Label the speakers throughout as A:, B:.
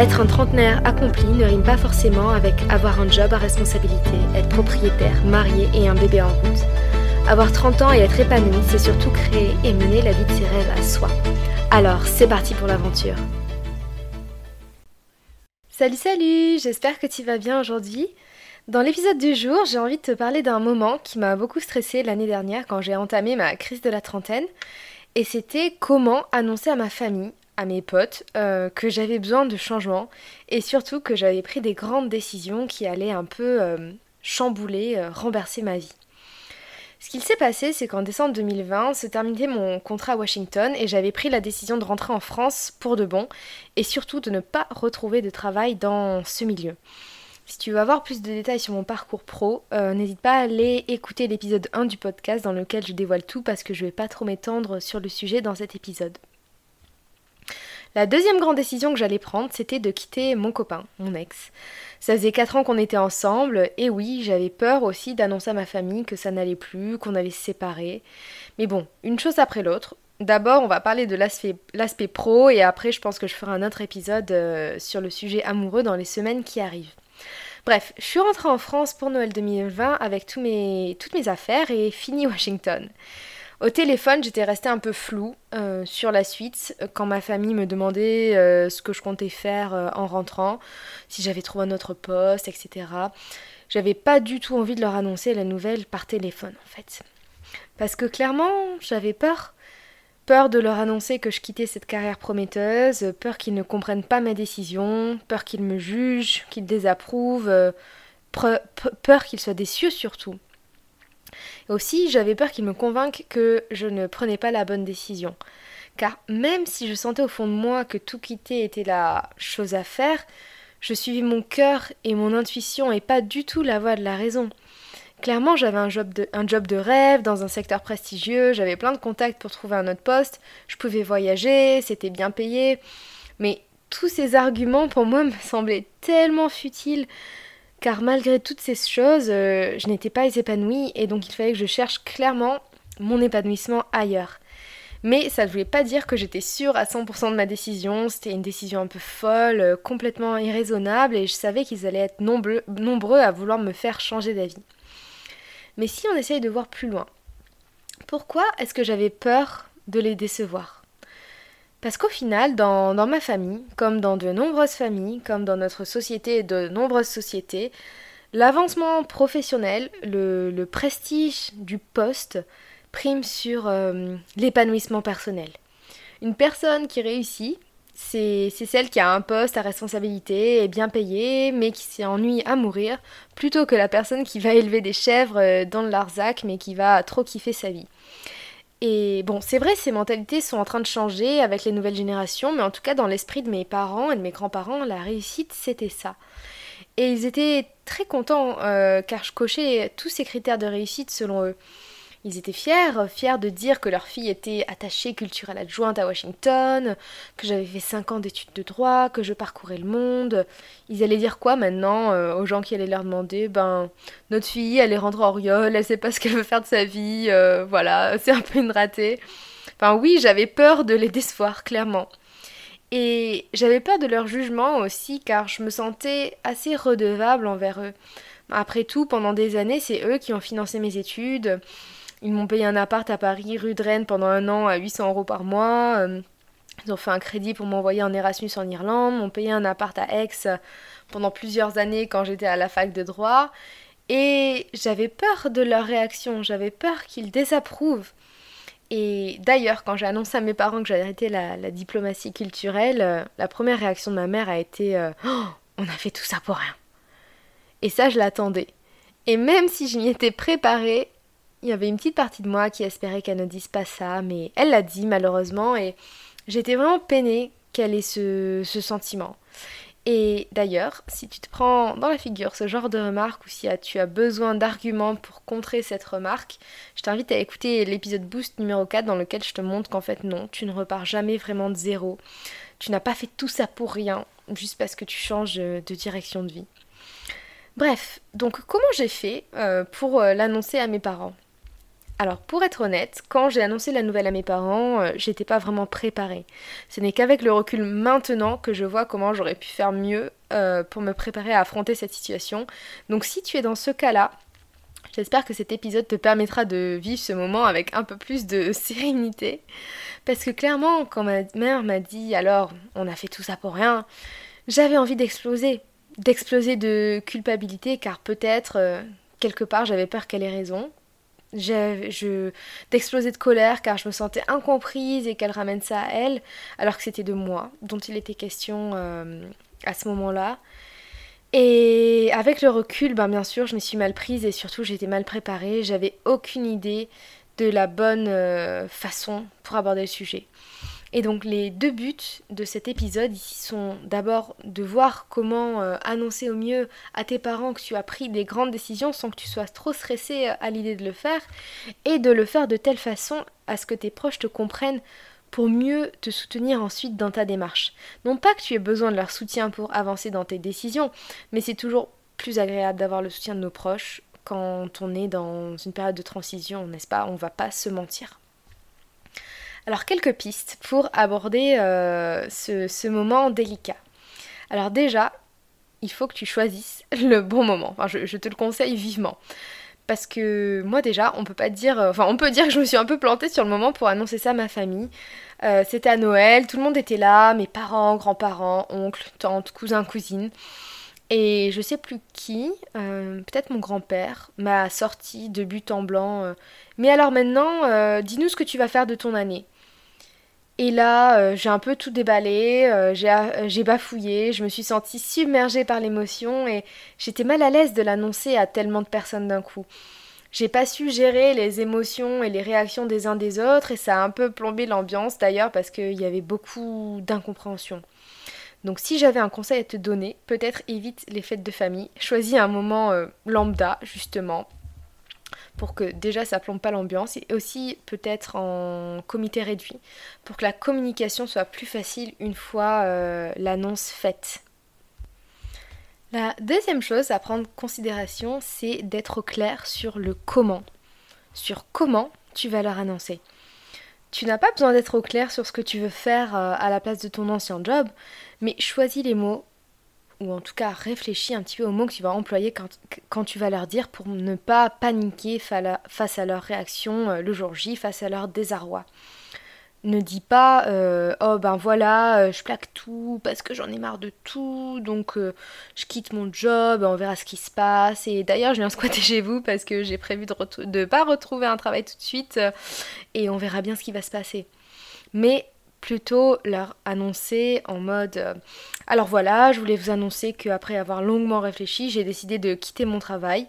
A: Être un trentenaire accompli ne rime pas forcément avec avoir un job à responsabilité, être propriétaire, marié et un bébé en route. Avoir 30 ans et être épanoui, c'est surtout créer et mener la vie de ses rêves à soi. Alors, c'est parti pour l'aventure. Salut, salut, j'espère que tu vas bien aujourd'hui. Dans l'épisode du jour, j'ai envie de te parler d'un moment qui m'a beaucoup stressé l'année dernière quand j'ai entamé ma crise de la trentaine. Et c'était comment annoncer à ma famille à mes potes euh, que j'avais besoin de changement et surtout que j'avais pris des grandes décisions qui allaient un peu euh, chambouler, euh, renverser ma vie. Ce qu'il s'est passé, c'est qu'en décembre 2020 se terminait mon contrat à Washington et j'avais pris la décision de rentrer en France pour de bon et surtout de ne pas retrouver de travail dans ce milieu. Si tu veux avoir plus de détails sur mon parcours pro, n'hésite pas à aller écouter l'épisode 1 du podcast dans lequel je dévoile tout parce que je vais pas trop m'étendre sur le sujet dans cet épisode. La deuxième grande décision que j'allais prendre, c'était de quitter mon copain, mon ex. Ça faisait 4 ans qu'on était ensemble, et oui, j'avais peur aussi d'annoncer à ma famille que ça n'allait plus, qu'on allait se séparer. Mais bon, une chose après l'autre. D'abord, on va parler de l'aspect pro, et après, je pense que je ferai un autre épisode euh, sur le sujet amoureux dans les semaines qui arrivent. Bref, je suis rentrée en France pour Noël 2020 avec toutes mes affaires et fini Washington. Au téléphone, j'étais restée un peu floue euh, sur la suite quand ma famille me demandait euh, ce que je comptais faire euh, en rentrant, si j'avais trouvé un autre poste, etc. J'avais pas du tout envie de leur annoncer la nouvelle par téléphone en fait. Parce que clairement, j'avais peur. Peur de leur annoncer que je quittais cette carrière prometteuse, peur qu'ils ne comprennent pas ma décision, peur qu'ils me jugent, qu'ils désapprouvent, peur qu'ils soient déçus surtout. Aussi, j'avais peur qu'il me convainque que je ne prenais pas la bonne décision. Car même si je sentais au fond de moi que tout quitter était la chose à faire, je suivais mon cœur et mon intuition et pas du tout la voie de la raison. Clairement, j'avais un un job de rêve dans un secteur prestigieux, j'avais plein de contacts pour trouver un autre poste, je pouvais voyager, c'était bien payé, mais tous ces arguments pour moi me semblaient tellement futiles car malgré toutes ces choses, euh, je n'étais pas épanouie et donc il fallait que je cherche clairement mon épanouissement ailleurs. Mais ça ne voulait pas dire que j'étais sûre à 100% de ma décision, c'était une décision un peu folle, euh, complètement irraisonnable et je savais qu'ils allaient être nombreux, nombreux à vouloir me faire changer d'avis. Mais si on essaye de voir plus loin, pourquoi est-ce que j'avais peur de les décevoir? Parce qu'au final, dans, ma famille, comme dans de nombreuses familles, comme dans notre société et de nombreuses sociétés, l'avancement professionnel, le, prestige du poste prime sur euh, l'épanouissement personnel. Une personne qui réussit, c'est celle qui a un poste à responsabilité et bien payé, mais qui s'ennuie à mourir, plutôt que la personne qui va élever des chèvres euh, dans le Larzac, mais qui va trop kiffer sa vie. Et bon, c'est vrai, ces mentalités sont en train de changer avec les nouvelles générations, mais en tout cas, dans l'esprit de mes parents et de mes grands-parents, la réussite, c'était ça. Et ils étaient très contents euh, car je cochais tous ces critères de réussite selon eux. Ils étaient fiers, fiers de dire que leur fille était attachée culturelle adjointe à Washington, que j'avais fait 5 ans d'études de droit, que je parcourais le monde. Ils allaient dire quoi maintenant euh, aux gens qui allaient leur demander Ben, notre fille, elle est rentrée en Riol, elle sait pas ce qu'elle veut faire de sa vie, euh, voilà, c'est un peu une ratée. Enfin, oui, j'avais peur de les décevoir, clairement. Et j'avais peur de leur jugement aussi, car je me sentais assez redevable envers eux. Après tout, pendant des années, c'est eux qui ont financé mes études. Ils m'ont payé un appart à Paris, rue de Rennes, pendant un an à 800 euros par mois. Euh, ils ont fait un crédit pour m'envoyer en Erasmus en Irlande. M'ont payé un appart à Aix pendant plusieurs années quand j'étais à la fac de droit. Et j'avais peur de leur réaction. J'avais peur qu'ils désapprouvent. Et d'ailleurs, quand j'ai annoncé à mes parents que j'avais arrêté la, diplomatie culturelle, euh, la première réaction de ma mère a été euh, oh, On a fait tout ça pour rien. Et ça, je l'attendais. Et même si je m'y étais préparée, il y avait une petite partie de moi qui espérait qu'elle ne dise pas ça, mais elle l'a dit malheureusement et j'étais vraiment peinée qu'elle ait ce, ce sentiment. Et d'ailleurs, si tu te prends dans la figure ce genre de remarque ou si tu as besoin d'arguments pour contrer cette remarque, je t'invite à écouter l'épisode Boost numéro 4 dans lequel je te montre qu'en fait non, tu ne repars jamais vraiment de zéro. Tu n'as pas fait tout ça pour rien, juste parce que tu changes de direction de vie. Bref, donc comment j'ai fait euh, pour euh, l'annoncer à mes parents? Alors pour être honnête, quand j'ai annoncé la nouvelle à mes parents, euh, j'étais pas vraiment préparée. Ce n'est qu'avec le recul maintenant que je vois comment j'aurais pu faire mieux pour me préparer à affronter cette situation. Donc si tu es dans ce cas-là, j'espère que cet épisode te permettra de vivre ce moment avec un peu plus de sérénité. Parce que clairement, quand ma mère m'a dit alors on a fait tout ça pour rien, j'avais envie d'exploser d'exploser de culpabilité car peut-être euh, quelque part j'avais peur qu'elle ait raison. Je, d'exploser de colère car je me sentais incomprise et qu'elle ramène ça à elle alors que c'était de moi dont il était question euh, à ce moment-là. Et avec le recul, ben bien sûr, je me suis mal prise et surtout j'étais mal préparée. J'avais aucune idée de la bonne euh, façon pour aborder le sujet. Et donc les deux buts de cet épisode sont d'abord de voir comment euh, annoncer au mieux à tes parents que tu as pris des grandes décisions sans que tu sois trop stressé euh, à l'idée de le faire et de le faire de telle façon à ce que tes proches te comprennent pour mieux te soutenir ensuite dans ta démarche. Non pas que tu aies besoin de leur soutien pour avancer dans tes décisions, mais c'est toujours plus agréable d'avoir le soutien de nos proches quand on est dans une période de transition, n'est-ce pas? On va pas se mentir. Alors quelques pistes pour aborder euh, ce, moment délicat. Alors déjà, il faut que tu choisisses le bon moment. Je, te le conseille vivement. Parce que moi déjà, on peut pas dire, euh, enfin on peut dire que je me suis un peu plantée sur le moment pour annoncer ça à ma famille. Euh, c'était à Noël, tout le monde était là, mes parents, grands-parents, oncles, tantes, cousins, cousines. Et je sais plus qui, peut-être mon grand-père, m'a sorti de but en blanc. mais alors maintenant, dis-nous ce que tu vas faire de ton année. Et là, euh, j'ai un peu tout déballé, euh, euh, j'ai bafouillé, je me suis sentie submergée par l'émotion et j'étais mal à l'aise de l'annoncer à tellement de personnes d'un coup. J'ai pas su gérer les émotions et les réactions des uns des autres et ça a un peu plombé l'ambiance d'ailleurs parce qu'il y avait beaucoup d'incompréhension. Donc si j'avais un conseil à te donner, peut-être évite les fêtes de famille, choisis un moment lambda justement pour que déjà ça plombe pas l'ambiance et aussi peut-être en comité réduit pour que la communication soit plus facile une fois euh, l'annonce faite. La deuxième chose à prendre en considération, c'est d'être clair sur le comment. Sur comment tu vas leur annoncer. Tu n'as pas besoin d'être au clair sur ce que tu veux faire euh, à la place de ton ancien job, mais choisis les mots ou en tout cas réfléchis un petit peu aux mots que tu vas employer quand, tu vas leur dire pour ne pas paniquer face à leur réaction euh, le jour J, face à leur désarroi. Ne dis pas euh, oh ben voilà euh, je plaque tout parce que j'en ai marre de tout donc je quitte mon job on verra ce qui se passe et d'ailleurs je viens squatter chez vous parce que j'ai prévu de ne pas retrouver un travail tout de suite et on verra bien ce qui va se passer mais plutôt leur annoncer en mode euh, alors voilà, je voulais vous annoncer qu'après avoir longuement réfléchi, j'ai décidé de quitter mon travail.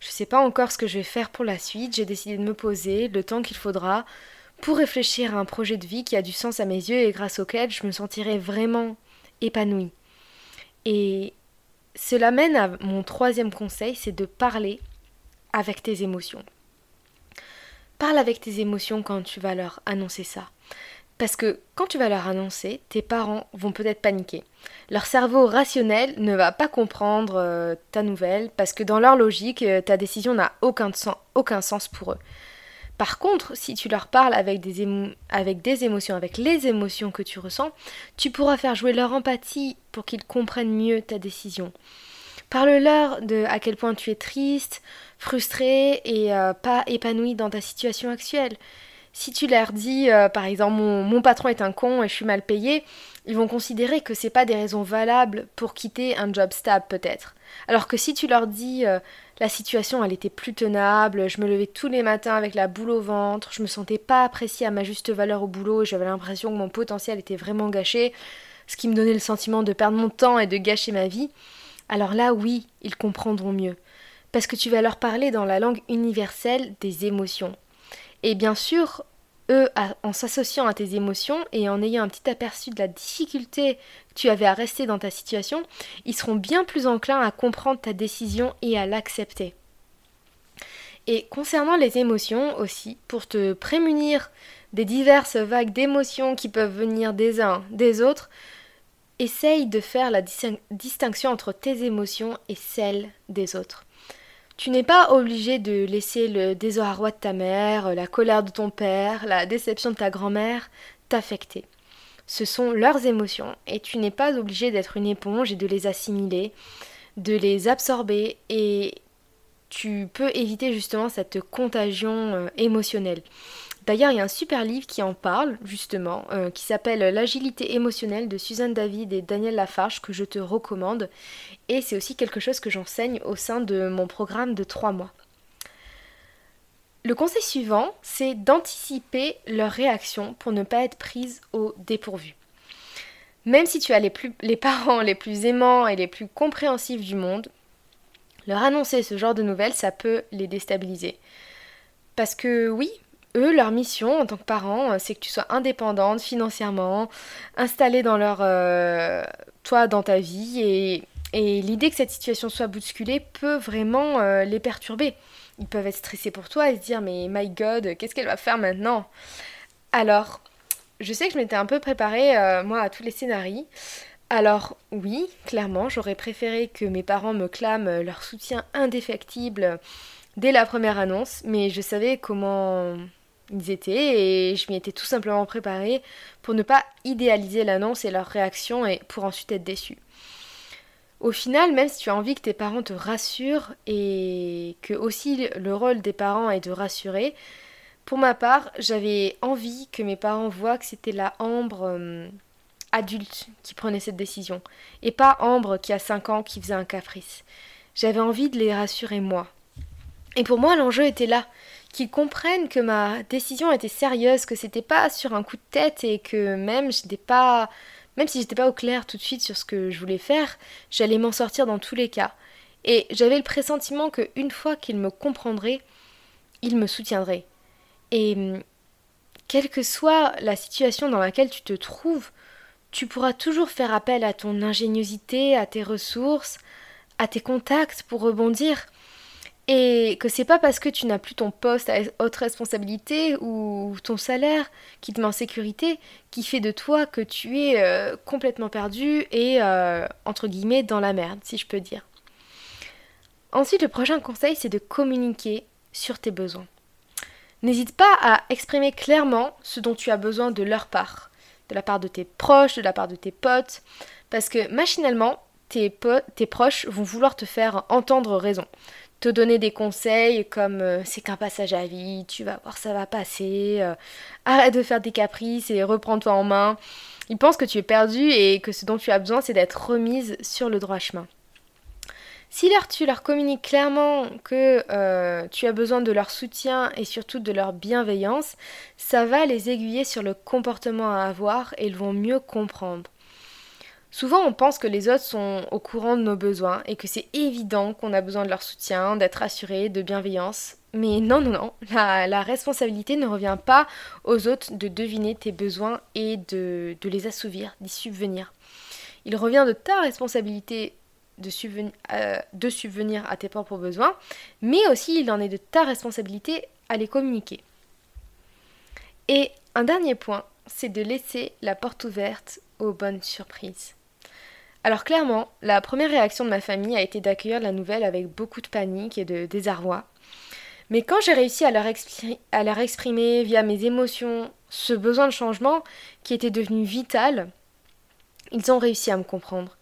A: Je ne sais pas encore ce que je vais faire pour la suite, j'ai décidé de me poser le temps qu'il faudra pour réfléchir à un projet de vie qui a du sens à mes yeux et grâce auquel je me sentirai vraiment épanouie. Et cela mène à mon troisième conseil, c'est de parler avec tes émotions. Parle avec tes émotions quand tu vas leur annoncer ça. Parce que quand tu vas leur annoncer, tes parents vont peut-être paniquer. Leur cerveau rationnel ne va pas comprendre euh, ta nouvelle parce que dans leur logique, euh, ta décision n'a aucun, sens pour eux. Par contre, si tu leur parles avec des, avec des émotions, avec les émotions que tu ressens, tu pourras faire jouer leur empathie pour qu'ils comprennent mieux ta décision. Parle-leur de à quel point tu es triste, frustré et euh, pas épanoui dans ta situation actuelle. Si tu leur dis, euh, par exemple, mon, patron est un con et je suis mal payé, ils vont considérer que c'est pas des raisons valables pour quitter un job stable peut-être. Alors que si tu leur dis euh, la situation elle était plus tenable, je me levais tous les matins avec la boule au ventre, je me sentais pas appréciée à ma juste valeur au boulot et j'avais l'impression que mon potentiel était vraiment gâché, ce qui me donnait le sentiment de perdre mon temps et de gâcher ma vie, alors là oui, ils comprendront mieux. Parce que tu vas leur parler dans la langue universelle des émotions. Et bien sûr, eux, en s'associant à tes émotions et en ayant un petit aperçu de la difficulté que tu avais à rester dans ta situation, ils seront bien plus enclins à comprendre ta décision et à l'accepter. Et concernant les émotions aussi, pour te prémunir des diverses vagues d'émotions qui peuvent venir des uns, des autres, essaye de faire la distinction entre tes émotions et celles des autres. Tu n'es pas obligé de laisser le désarroi de ta mère, la colère de ton père, la déception de ta grand-mère t'affecter. Ce sont leurs émotions et tu n'es pas obligé d'être une éponge et de les assimiler, de les absorber et tu peux éviter justement cette contagion euh, émotionnelle. D'ailleurs, il y a un super livre qui en parle, justement, euh, qui s'appelle L'agilité émotionnelle de Suzanne David et Daniel Lafarge, que je te recommande. Et c'est aussi quelque chose que j'enseigne au sein de mon programme de 3 mois. Le conseil suivant, c'est d'anticiper leurs réactions pour ne pas être prise au dépourvu. Même si tu as les parents les plus aimants et les plus compréhensifs du monde, leur annoncer ce genre de nouvelles, ça peut les déstabiliser. Parce que oui, eux, leur mission en tant que parents, euh, c'est que tu sois indépendante financièrement, installée dans leur, euh, toi, dans ta vie, et, l'idée que cette situation soit bousculée peut vraiment euh, les perturber. Ils peuvent être stressés pour toi et se dire mais my God, qu'est-ce qu'elle va faire maintenant? Alors, je sais que je m'étais un peu préparée moi à tous les scénarios. Alors oui, clairement, j'aurais préféré que mes parents me clament leur soutien indéfectible dès la première annonce, mais je savais comment ils étaient et je m'y étais tout simplement préparée pour ne pas idéaliser l'annonce et leur réaction et pour ensuite être déçue. Au final, même si tu as envie que tes parents te rassurent et que aussi le rôle des parents est de rassurer, pour ma part, j'avais envie que mes parents voient que c'était la Ambre euh, adulte qui prenait cette décision et pas Ambre qui a 5 ans qui faisait un caprice. J'avais envie de les rassurer moi. Et pour moi, l'enjeu était là qu'ils comprennent que ma décision était sérieuse, que c'était pas sur un coup de tête et que même j'étais pas même si j'étais pas au clair tout de suite sur ce que je voulais faire, j'allais m'en sortir dans tous les cas. Et j'avais le pressentiment que une fois qu'ils me comprendraient, ils me soutiendraient. Et quelle que soit la situation dans laquelle tu te trouves, tu pourras toujours faire appel à ton ingéniosité, à tes ressources, à tes contacts pour rebondir. Et que c'est pas parce que tu n'as plus ton poste à haute responsabilité ou ton salaire qui te met en sécurité qui fait de toi que tu es euh, complètement perdu et euh, entre guillemets dans la merde, si je peux dire. Ensuite, le prochain conseil, c'est de communiquer sur tes besoins. N'hésite pas à exprimer clairement ce dont tu as besoin de leur part, de la part de tes proches, de la part de tes potes, parce que machinalement, tes, tes proches vont vouloir te faire entendre raison te donner des conseils comme euh, c'est qu'un passage à vie, tu vas voir ça va passer, euh, arrête de faire des caprices et reprends-toi en main. Ils pensent que tu es perdu et que ce dont tu as besoin c'est d'être remise sur le droit chemin. Si leur, tu leur communiques clairement que euh, tu as besoin de leur soutien et surtout de leur bienveillance, ça va les aiguiller sur le comportement à avoir et ils vont mieux comprendre. Souvent, on pense que les autres sont au courant de nos besoins et que c'est évident qu'on a besoin de leur soutien, d'être assuré, de bienveillance. Mais non, non, non, la, responsabilité ne revient pas aux autres de deviner tes besoins et de, les assouvir, d'y subvenir. Il revient de ta responsabilité euh, de subvenir à tes propres besoins, mais aussi il en est de ta responsabilité à les communiquer. Et un dernier point, c'est de laisser la porte ouverte aux bonnes surprises. Alors clairement, la première réaction de ma famille a été d'accueillir la nouvelle avec beaucoup de panique et de désarroi. Mais quand j'ai réussi à leur, exprimer via mes émotions ce besoin de changement qui était devenu vital, ils ont réussi à me comprendre.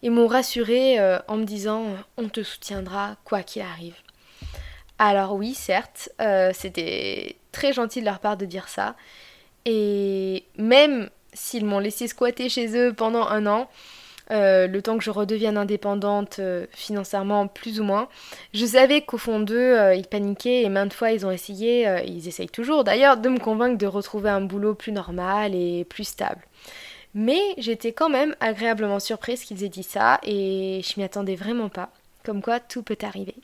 A: Ils m'ont rassuré euh, en me disant on te soutiendra quoi qu'il arrive. Alors oui, certes, euh, c'était très gentil de leur part de dire ça. Et même s'ils m'ont laissé squatter chez eux pendant un an, euh, le temps que je redevienne indépendante euh, financièrement plus ou moins. Je savais qu'au fond d'eux, euh, ils paniquaient et maintes fois ils ont essayé, ils essayent toujours d'ailleurs, de me convaincre de retrouver un boulot plus normal et plus stable. Mais j'étais quand même agréablement surprise qu'ils aient dit ça et je m'y attendais vraiment pas. Comme quoi tout peut arriver.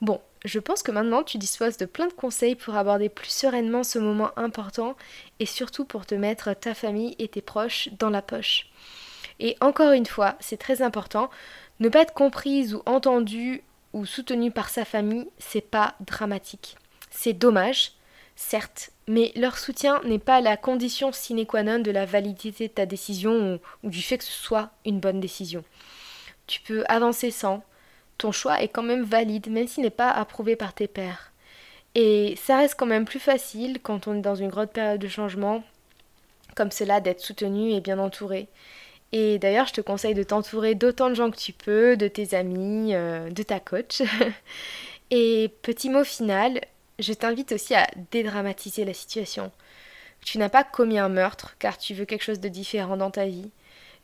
A: Bon, je pense que maintenant tu disposes de plein de conseils pour aborder plus sereinement ce moment important et surtout pour te mettre ta famille et tes proches dans la poche. Et encore une fois, c'est très important, ne pas être comprise ou entendue ou soutenue par sa famille, c'est pas dramatique. C'est dommage, certes, mais leur soutien n'est pas la condition sine qua non de la validité de ta décision ou, du fait que ce soit une bonne décision. Tu peux avancer sans, ton choix est quand même valide, même s'il n'est pas approuvé par tes pairs. Et ça reste quand même plus facile quand on est dans une grande période de changement, comme cela, d'être soutenu et bien entouré. Et d'ailleurs, je te conseille de t'entourer d'autant de gens que tu peux, de tes amis, euh, de ta coach. et petit mot final, je t'invite aussi à dédramatiser la situation. Tu n'as pas commis un meurtre car tu veux quelque chose de différent dans ta vie.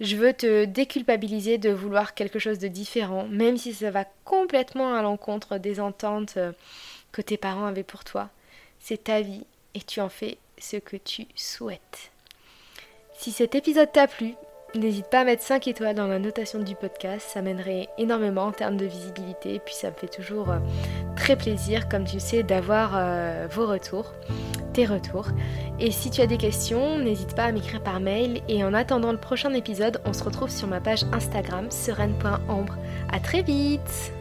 A: Je veux te déculpabiliser de vouloir quelque chose de différent, même si ça va complètement à l'encontre des ententes euh, que tes parents avaient pour toi. C'est ta vie et tu en fais ce que tu souhaites. Si cet épisode t'a plu, n'hésite pas à mettre 5 étoiles dans la notation du podcast, ça m'aiderait énormément en termes de visibilité puis ça me fait toujours euh, très plaisir, comme tu sais, d'avoir euh, vos retours tes retours. Et si tu as des questions, n'hésite pas à m'écrire par mail. Et en attendant le prochain épisode, on se retrouve sur ma page Instagram sereine.ambre. À très vite